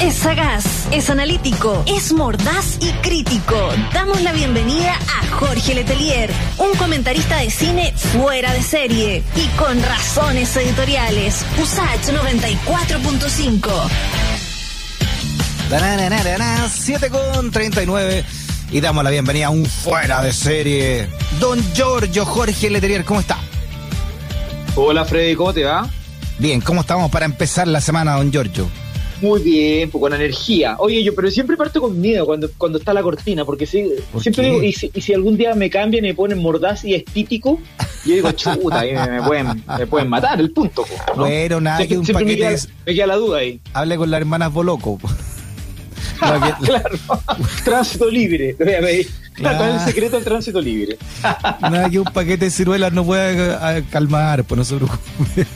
Es sagaz, es analítico, es mordaz y crítico. Damos la bienvenida a Jorge Letelier, un comentarista de cine fuera de serie y con razones editoriales. USACH 94.5. 7 con 39 y damos la bienvenida a un fuera de serie. Don Giorgio Jorge Letelier, ¿cómo está? Hola Freddy, ¿cómo te va? Bien, ¿cómo estamos para empezar la semana, don Giorgio? Muy bien, pues con energía. Oye, yo, pero siempre parto con miedo cuando, cuando está la cortina, porque si, siempre digo, y si, algún día me cambian y me ponen mordaz y estítico, yo digo, chuta, ahí me, pueden, me pueden matar, el punto. ¿no? Bueno, nada, que un paquete. Me queda, la duda ahí. Hable con las hermanas Boloco. claro, tránsito libre. Claro. el secreto del tránsito libre. Nada que un paquete de ciruelas no pueda calmar, pues no se preocupe.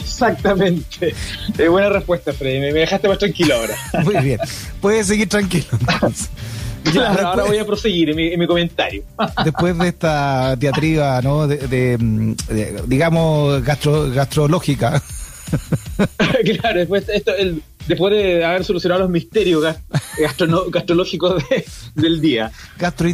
Exactamente. Eh, buena respuesta, Freddy. Me, dejaste más tranquilo ahora. Muy bien. Puedes seguir tranquilo. Claro, ahora voy a proseguir en mi, comentario. Después de esta diatriba, ¿no? De, digamos, gastro, gastrológica. claro, después esto, el, después de haber solucionado los misterios gastrológicos del día.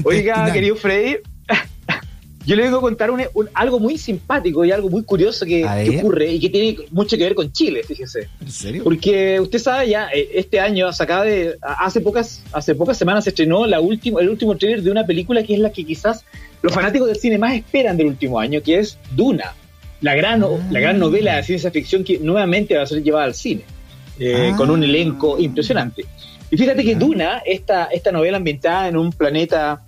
Oiga, querido Freddy, yo le vengo a contar algo muy simpático y algo muy curioso que, ocurre y que tiene mucho que ver con Chile, fíjese. ¿En serio? Porque usted sabe ya, eh, este año se acaba de, hace pocas, hace pocas semanas se estrenó la última, el último trailer de una película que es la que quizás los fanáticos del cine más esperan del último año, que es Duna, la gran, la gran novela de ciencia ficción que nuevamente va a ser llevada al cine. Eh, con un elenco ah. impresionante. Y fíjate que Duna, esta, esta novela ambientada en un planeta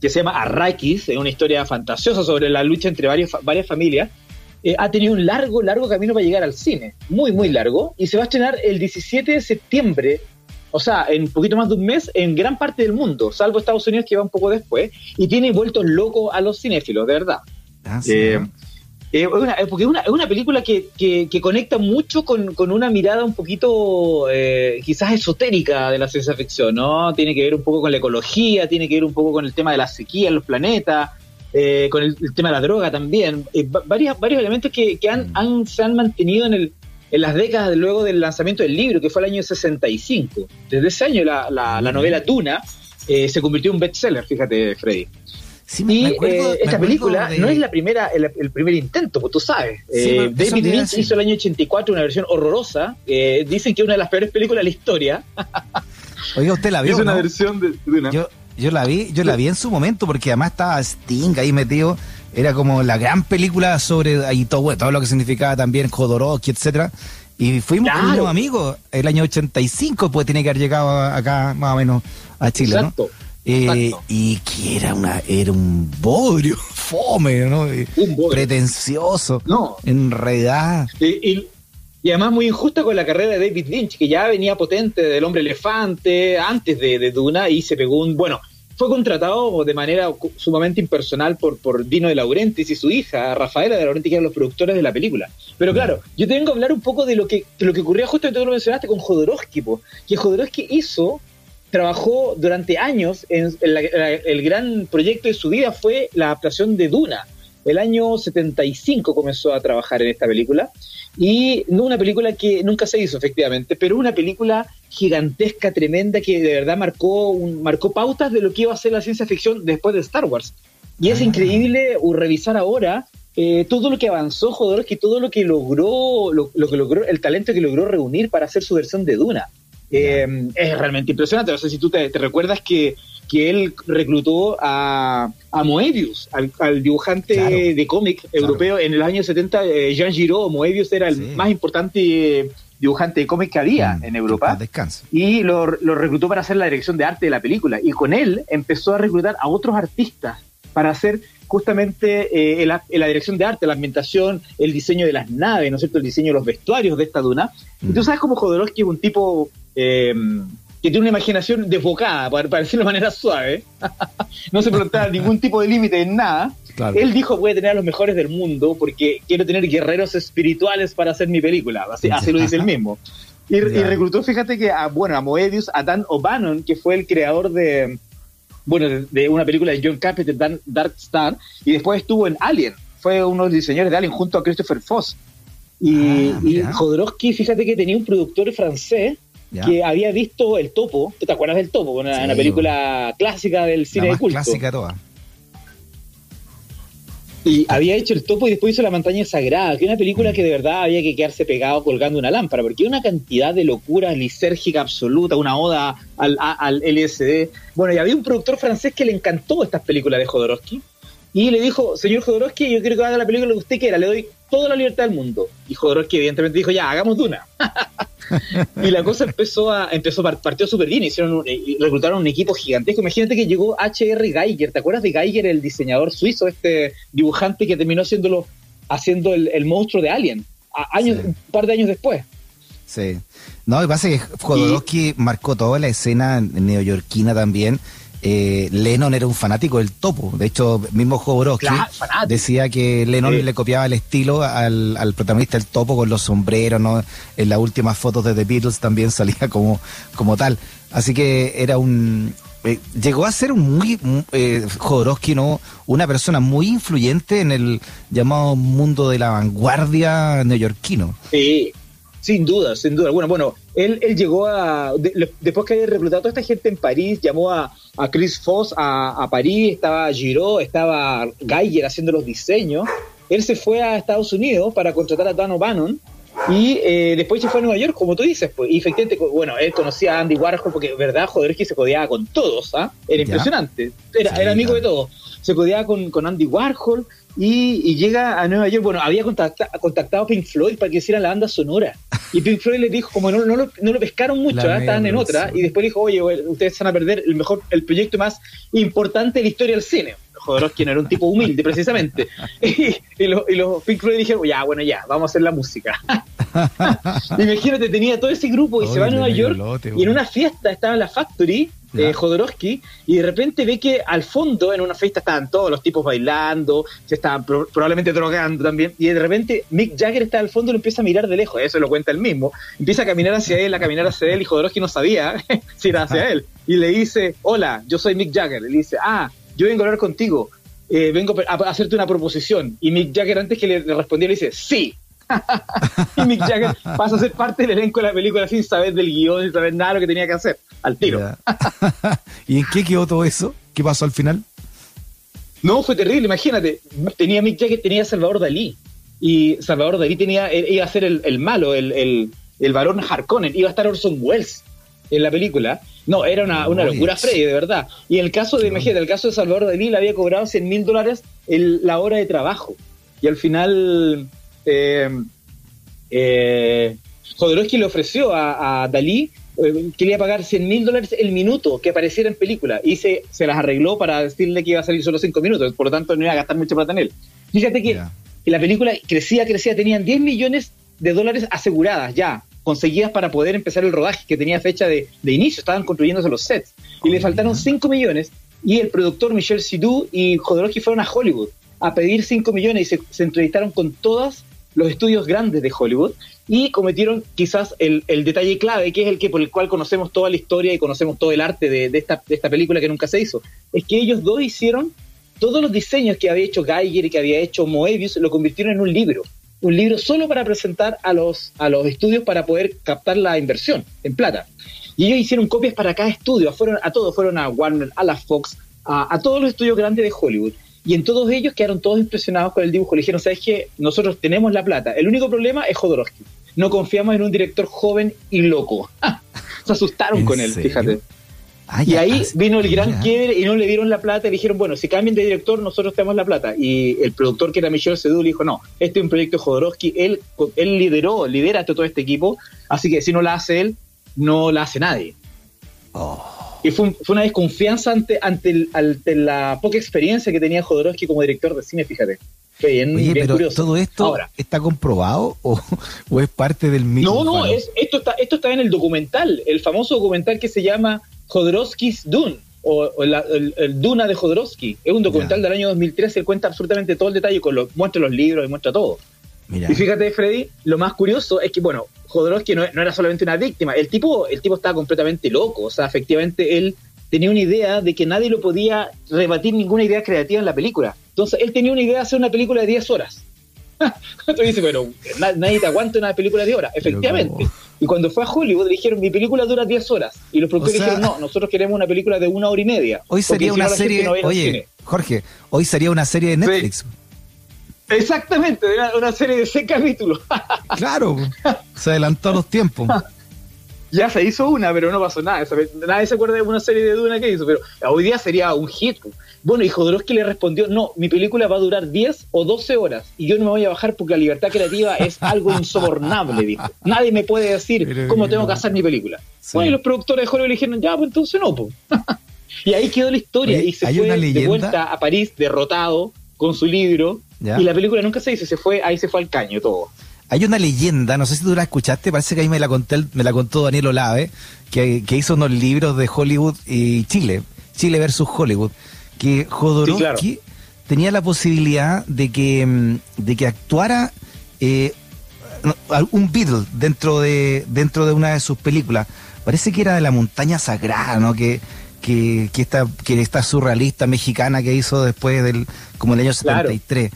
que se llama Arrakis, es una historia fantasiosa sobre la lucha entre varias, varias familias, eh, ha tenido un largo, largo camino para llegar al cine, muy, muy largo, y se va a estrenar el 17 de septiembre, o sea, en poquito más de un mes, en gran parte del mundo, salvo Estados Unidos que va un poco después, y tiene vueltos locos a los cinéfilos, de verdad. Ah, eh, eh, porque es una, es una película que, que, conecta mucho con, con, una mirada un poquito eh, quizás esotérica de la ciencia ficción, ¿no? Tiene que ver un poco con la ecología, tiene que ver un poco con el tema de la sequía en los planetas, eh, con el, tema de la droga también. varios, varios elementos que, que han, mm. han, se han mantenido en, el, en las décadas luego del lanzamiento del libro, que fue el año 65. Desde ese año la, la, la novela Tuna se convirtió en un bestseller, fíjate, Freddy y eh, esta película no es la primera, el, primer intento, pues tú sabes. Eh, David Lynch hizo el año 84 una versión horrorosa. Eh, dicen que es una de las peores películas de la historia. Oiga, usted la vio. Es una versión de, una. Yo, yo la vi, yo la vi en su momento porque además estaba Sting ahí metido. Era como la gran película sobre ahí todo, todo lo que significaba también Jodorowsky, etcétera. Y fuimos con unos amigos el año 85, pues tiene que haber llegado acá más o menos a Chile, Exacto. Eh, y que era una era un bodrio, fome, ¿no? Un Pretencioso. No. En realidad. Y, además muy injusta con la carrera de David Lynch, que ya venía potente del hombre elefante antes de, Duna y se pegó un. Bueno, fue contratado de manera sumamente impersonal por, por Dino de Laurentiis y su hija, Rafaela de Laurentiis, que eran los productores de la película. Pero claro, yo tengo que hablar un poco de lo que, de lo que ocurría justamente, tú lo mencionaste, con Jodorowsky, que Jodorowsky hizo trabajó durante años en, el gran proyecto de su vida fue la adaptación de Duna. El año 75 comenzó a trabajar en esta película y no una película que nunca se hizo efectivamente, pero una película gigantesca, tremenda que de verdad marcó marcó pautas de lo que iba a ser la ciencia ficción después de Star Wars. Y es ah. increíble revisar ahora eh, todo lo que avanzó Jodorowsky, todo lo que logró, lo, que logró, el talento que logró reunir para hacer su versión de Duna. Eh, es realmente impresionante. No sé si tú te, recuerdas que, que, él reclutó a, a Moebius, al, dibujante de cómic europeo en el año 70. Eh, Jean Giraud, Moebius era el más importante dibujante de cómic que había mm, en Europa. Y lo, lo reclutó para hacer la dirección de arte de la película. Y con él empezó a reclutar a otros artistas para hacer justamente eh, la, dirección de arte, la ambientación, el diseño de las naves, ¿no es cierto? El diseño de los vestuarios de esta duna. Y tú mm. sabes cómo Jodorowsky es un tipo eh, que tiene una imaginación desbocada, para, decirlo de manera suave. no se preguntaba ningún tipo de límite en nada. Él dijo, voy a tener a los mejores del mundo porque quiero tener guerreros espirituales para hacer mi película. Así, lo dice él mismo. Y, reclutó, fíjate que a, bueno, a Moebius, a Dan O'Bannon, que fue el creador de, bueno, de, una película de John Carpenter, Dark Star, y después estuvo en Alien. Fue uno de los diseñadores de Alien junto a Christopher Foss. Y, ah, Jodorowsky, fíjate que tenía un productor francés que había visto El Topo. ¿Te acuerdas del Topo? Una, una película clásica del cine de culto. clásica toda. Y había hecho el topo y después hizo La Montaña Sagrada, que es una película que de verdad había que quedarse pegado colgando una lámpara, porque una cantidad de locura lisérgica absoluta, una oda al, al LSD. Bueno, y había un productor francés que le encantó estas películas de Jodorowsky y le dijo, señor Jodorowsky, yo quiero que haga la película que usted quiera, le doy toda la libertad del mundo. Y Jodorowsky evidentemente dijo, ya, hagamos de una. y la cosa empezó a empezó partió súper bien, hicieron reclutaron un equipo gigantesco. Imagínate que llegó H.R. Geiger, ¿te acuerdas de Geiger, el diseñador suizo, este dibujante que terminó haciéndolo, haciendo el, monstruo de Alien, años, un par de años después? Sí. No, lo que pasa es que Jodorowsky marcó toda la escena neoyorquina también eh, Lennon era un fanático del topo. De hecho, mismo Jodorowsky decía que Lennon le copiaba el estilo al, protagonista del topo con los sombreros, ¿no? En las últimas fotos de The Beatles también salía como, como tal. Así que era un... Eh, llegó a ser un muy... Eh, Jodorowsky, ¿no? Una persona muy influyente en el llamado mundo de la vanguardia neoyorquino. Sí, sin duda, sin duda. Bueno, bueno, él, él llegó a... después que había reclutado a toda esta gente en París, llamó a a Chris Foss a, París, estaba Giraud, estaba Geiger haciendo los diseños. Él se fue a Estados Unidos para contratar a Dan O'Bannon y eh, después se fue a Nueva York, como tú dices. Pues, y efectivamente, bueno, él conocía a Andy Warhol porque, verdad, joder, es que se codiaba con todos, ¿ah? Era impresionante. Era, era amigo de todos. Se codiaba con, con Andy Warhol, y, llega a Nueva York. Bueno, había contactado a Pink Floyd para que hicieran la banda sonora. Y Pink Floyd les dijo, como no, no, lo, no lo pescaron mucho, ¿eh? estaban en otra, y después dijo, oye, ustedes van a perder el mejor, el proyecto más importante de la historia del cine. Jodorowsky no era un tipo humilde, precisamente. y, los, Pink Floyd dijeron, ya, bueno, ya, vamos a hacer la música. Imagínate, tenía todo ese grupo y se va a Nueva York y en una fiesta estaba en la Factory eh, Jodorowsky, y de repente ve que al fondo, en una fiesta, estaban todos los tipos bailando, se estaban probablemente drogando también, y de repente Mick Jagger está al fondo y lo empieza a mirar de lejos, eso lo cuenta él mismo, empieza a caminar hacia él, a caminar hacia él, y Jodorowsky no sabía si era hacia él, y le dice, hola, yo soy Mick Jagger, y le dice, ah, yo vengo a hablar contigo, eh, vengo a hacerte una proposición, y Mick Jagger antes que le respondiera le dice, sí, y Mick Jagger pasa a ser parte del elenco de la película sin saber del guion, sin saber nada de lo que tenía que hacer, al tiro. ¿Y en qué quedó todo eso? ¿Qué pasó al final? No, fue terrible, imagínate. Tenía Mick Jagger, tenía Salvador Dalí. Y Salvador Dalí tenía, iba a ser el, malo, el, el, el varón Harkonnen, iba a estar Orson Welles en la película. No, era una, una locura Freddy, de verdad. Y en el caso de, imagínate, el caso de Salvador Dalí le había cobrado 100 mil dólares la hora de trabajo. Y al final eh, eh, Jodorowsky le ofreció a, Dalí, eh, quería pagar 100 mil dólares el minuto que apareciera en película. Y se, se las arregló para decirle que iba a salir solo 5 minutos, por lo tanto no iba a gastar mucho plata en él. Fíjate que, la película crecía, crecía, tenían 10 millones de dólares aseguradas ya, conseguidas para poder empezar el rodaje, que tenía fecha de, inicio, estaban construyéndose los sets, y le faltaron 5 millones, y el productor Michel Sidou y Jodorowsky fueron a Hollywood a pedir 5 millones y se, se entrevistaron con todas los estudios grandes de Hollywood y cometieron quizás el, detalle clave, que es el que por el cual conocemos toda la historia y conocemos todo el arte de, esta, película que nunca se hizo. Es que ellos dos hicieron todos los diseños que había hecho Geiger y que había hecho Moebius, lo convirtieron en un libro. Un libro solo para presentar a los, a los estudios para poder captar la inversión en plata. Y ellos hicieron copias para cada estudio, fueron a todos, fueron a Warner, a la Fox, a, a todos los estudios grandes de Hollywood. Y en todos ellos quedaron todos impresionados con el dibujo. Le dijeron, ¿sabes qué? Nosotros tenemos la plata. El único problema es Jodorowsky. No confiamos en un director joven y loco. Se asustaron con él, fíjate. Ah, y ahí vino el gran quiebre y no le dieron la plata y dijeron, bueno, si cambian de director, nosotros tenemos la plata. Y el productor que era Michel Sedú le dijo, no, este es un proyecto de Jodorowsky, él, él lideró, lidera todo este equipo, así que si no la hace él, no la hace nadie. Oh. Y fue, una desconfianza ante, ante, la poca experiencia que tenía Jodorowsky como director de cine, fíjate. Oye, pero todo esto está comprobado o, es parte del mismo. No, no, es, esto, está, esto está en el documental, el famoso documental que se llama Jodorowsky's Dune, o, el, Duna de Jodorowsky. Es un documental del año 2013, él cuenta absolutamente todo el detalle, con los, muestra los libros y muestra todo. Y fíjate, Freddy, lo más curioso es que, bueno, Jodorowsky no, no, era solamente una víctima, el tipo, el tipo estaba completamente loco, o sea, efectivamente él tenía una idea de que nadie lo podía rebatir ninguna idea creativa en la película. Entonces, él tenía una idea de hacer una película de 10 horas. Tú dices, bueno, nadie te aguanta una película de hora. Efectivamente. Y cuando fue a Hollywood dijeron, mi película dura 10 horas. Y los productores dijeron, no, nosotros queremos una película de una hora y media. Hoy sería una serie, oye, Jorge, hoy sería una serie de Netflix. Exactamente, una, serie de seis capítulos. claro, se adelantó los tiempos. ya se hizo una, pero no pasó nada. Nadie se acuerda de una serie de Duna que hizo, pero hoy día sería un hit. Bueno, y Jodorowsky le respondió, no, mi película va a durar 10 o 12 horas y yo no me voy a bajar porque la libertad creativa es algo insobornable, dijo. Nadie me puede decir cómo tengo que hacer mi película. Bueno, y los productores de Hollywood le dijeron, ya, pues entonces no, pues. y ahí quedó la historia y se fue de vuelta a París derrotado con su libro y la película nunca se hizo, se fue, ahí se fue al caño todo. Hay una leyenda, no sé si tú la escuchaste, parece que ahí me la conté, me la contó Daniel Olave, que, que hizo unos libros de Hollywood y Chile, Chile versus Hollywood que Jodorowsky tenía la posibilidad de que, mm, de que actuara eh, un Beatle dentro de, dentro de una de sus películas. Parece que era de la montaña sagrada, ¿no? Que, que, que, esta, que esta surrealista mexicana que hizo después del, como el año 73.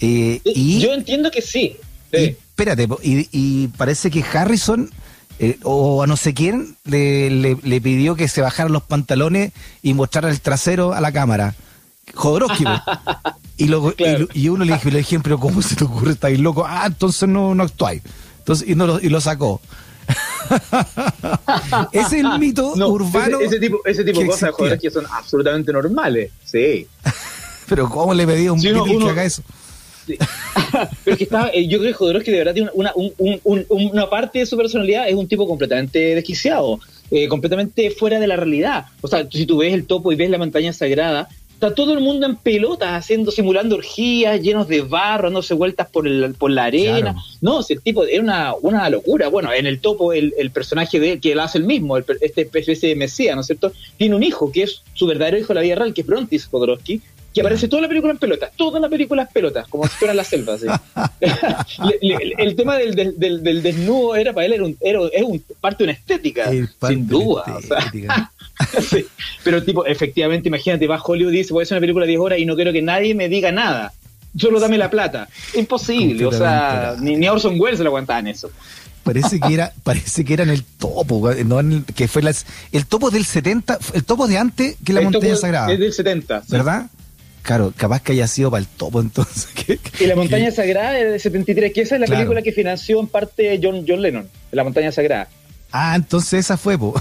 Eh, y, Yo entiendo que sí. Espérate, y, y parece que Harrison eh, o a no sé quién le, le, pidió que se bajaran los pantalones y mostrara el trasero a la cámara. Jodorowsky. y, luego, y, uno le dijo, le dije, pero ¿cómo se te ocurre? ¿Estáis loco? Ah, entonces no, no actuáis. Entonces, y, no lo, y lo sacó. es el mito urbano. Ese, tipo, ese tipo de cosas de Jodorowsky son absolutamente normales. Sí. pero ¿cómo le pedí a un sí, que haga eso? Pero que estaba, eh, yo creo que Jodorowsky de verdad tiene una, una parte de su personalidad, es un tipo completamente desquiciado, eh, completamente fuera de la realidad. O sea, si tú ves el topo y ves la montaña sagrada, está todo el mundo en pelotas, haciendo, simulando orgías, llenos de barro, dándose vueltas por, el, por la arena. No, ese tipo era una, una locura. Bueno, en el topo, el, el personaje de que él hace el mismo, el, este especie de Mesías, ¿no es cierto? Tiene un hijo que es su verdadero hijo de la vida real, que es Brontis Jodorowsky, que aparece toda la película en pelotas, toda la película en pelotas, como si fuera en la selva. el, tema del, del, desnudo era para él era un, era, es un, parte de una estética, sin duda. Pero tipo, efectivamente, imagínate, va a Hollywood y dice, voy a hacer una película de 10 horas y no quiero que nadie me diga nada. Solo dame la plata. Imposible, o sea, ni, ni Orson Welles se lo aguantaba en eso. Parece que era, parece que era en el topo, no que fue las, el topo del 70, el topo de antes que la montaña sagrada. Es del 70. ¿Verdad? Claro, capaz que haya sido para el topo entonces. y La Montaña Sagrada es de 73, que esa es la película que financió en parte John, John Lennon, La Montaña Sagrada. Ah, entonces esa fue, po.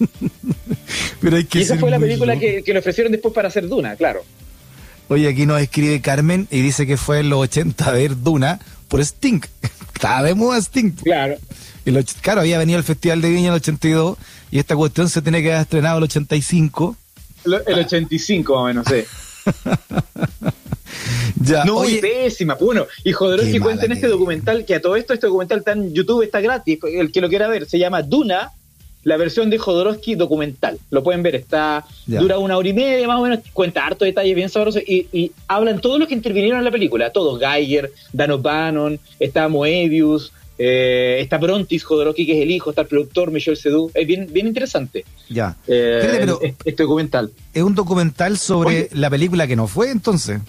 Pero hay que y esa fue la película que, le ofrecieron después para hacer Duna, claro. Oye, aquí nos escribe Carmen y dice que fue en los 80 a ver Duna por Sting. Estaba de moda Sting. Claro. Y claro, había venido al Festival de Viña en el 82 y esta cuestión se tiene que haber estrenado en el 85. El 85 más o menos, sí. ya, no, oye, pésima. Bueno, y Jodorowsky cuenta en este documental, que a todo esto, este documental está en YouTube, está gratis. El que lo quiera ver, se llama Duna, la versión de Jodorowsky documental. Lo pueden ver, está dura una hora y media más o menos, cuenta harto detalles bien sabrosos y, y hablan todos los que intervinieron en la película, todos, Geiger, Dan O'Bannon, está Moebius, eh, está Brontis Jodorowsky, que es el hijo, está el productor Michel Sedou. Es bien, bien interesante. Ya. Eh, este documental. Es un documental sobre la película que no fue, entonces.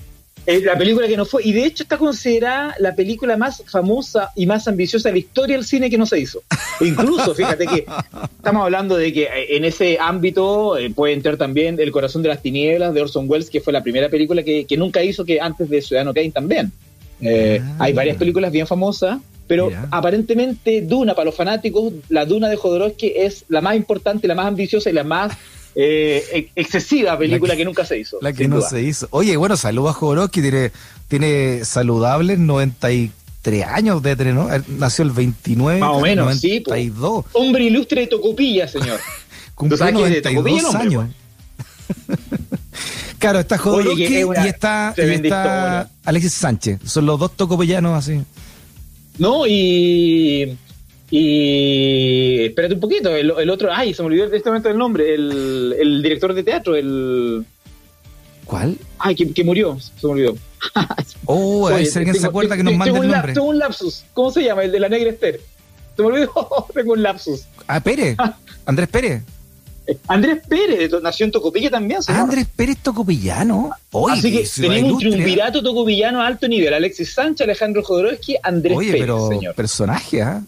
Es la película que no fue. Y de hecho está considerada la película más famosa y más ambiciosa de la historia del cine que no se hizo. incluso, fíjate que estamos hablando de que en ese ámbito eh, puede entrar también El corazón de las tinieblas de Orson Welles, que fue la primera película que, nunca hizo que antes de Ciudadano Kane también. Ah. Hay varias películas bien famosas pero aparentemente Duna, para los fanáticos, la Duna de Jodorowsky es la más importante, la más ambiciosa y la más eh, excesiva película que, nunca se hizo. La que no se hizo. Oye, bueno, saludos a Jodorowsky, tiene, tiene saludables 93 años de tener, ¿no? Nació el 29. Más o menos, 92. Sí, Hombre ilustre de Tocopilla, señor. Cumplió 92 años. claro, está Jodorowsky y está, y está Alexis Sánchez. Son los dos tocopillanos así. No, y. Y. Espérate un poquito, el, otro. Ay, se me olvidó este momento el nombre. El, el director de teatro, el. ¿Cuál? Ay, que, murió, se me olvidó. Oh, Oye, alguien se acuerda que nos manda el nombre. Tengo un lapsus. ¿Cómo se llama? El de la negra Esther. Se me olvidó, tengo un lapsus. Ah, Pérez. Andrés Pérez. Andrés Pérez, nació en Tocopilla también. Andrés Pérez Tocopillano. Así que tenemos un triunvirato tocopillano a alto nivel. Alexis Sánchez, Alejandro Jodorowsky, Andrés Pérez, pero señor. personaje, ¿ah?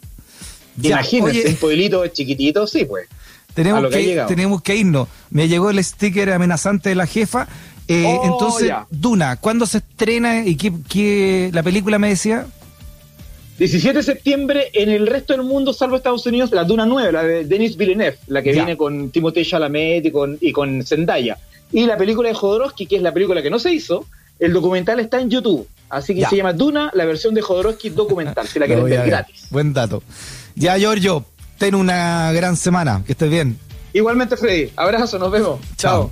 Imagínate, un pueblito chiquitito, sí, pues. Tenemos que, tenemos que irnos. Me llegó el sticker amenazante de la jefa. Eh, oh, entonces, Duna, ¿cuándo se estrena y qué, la película me decía? 17 de septiembre en el resto del mundo, salvo Estados Unidos, la Duna 9, la de Denis Villeneuve, la que viene con Timothée Chalamet y con, y con Zendaya. Y la película de Jodorowsky, que es la película que no se hizo, el documental está en YouTube. Así que se llama Duna, la versión de Jodorowsky documental, si la quieren ver gratis. Buen dato. Ya, Giorgio, ten una gran semana, que estés bien. Igualmente, Freddy. Abrazo, nos vemos. Chao.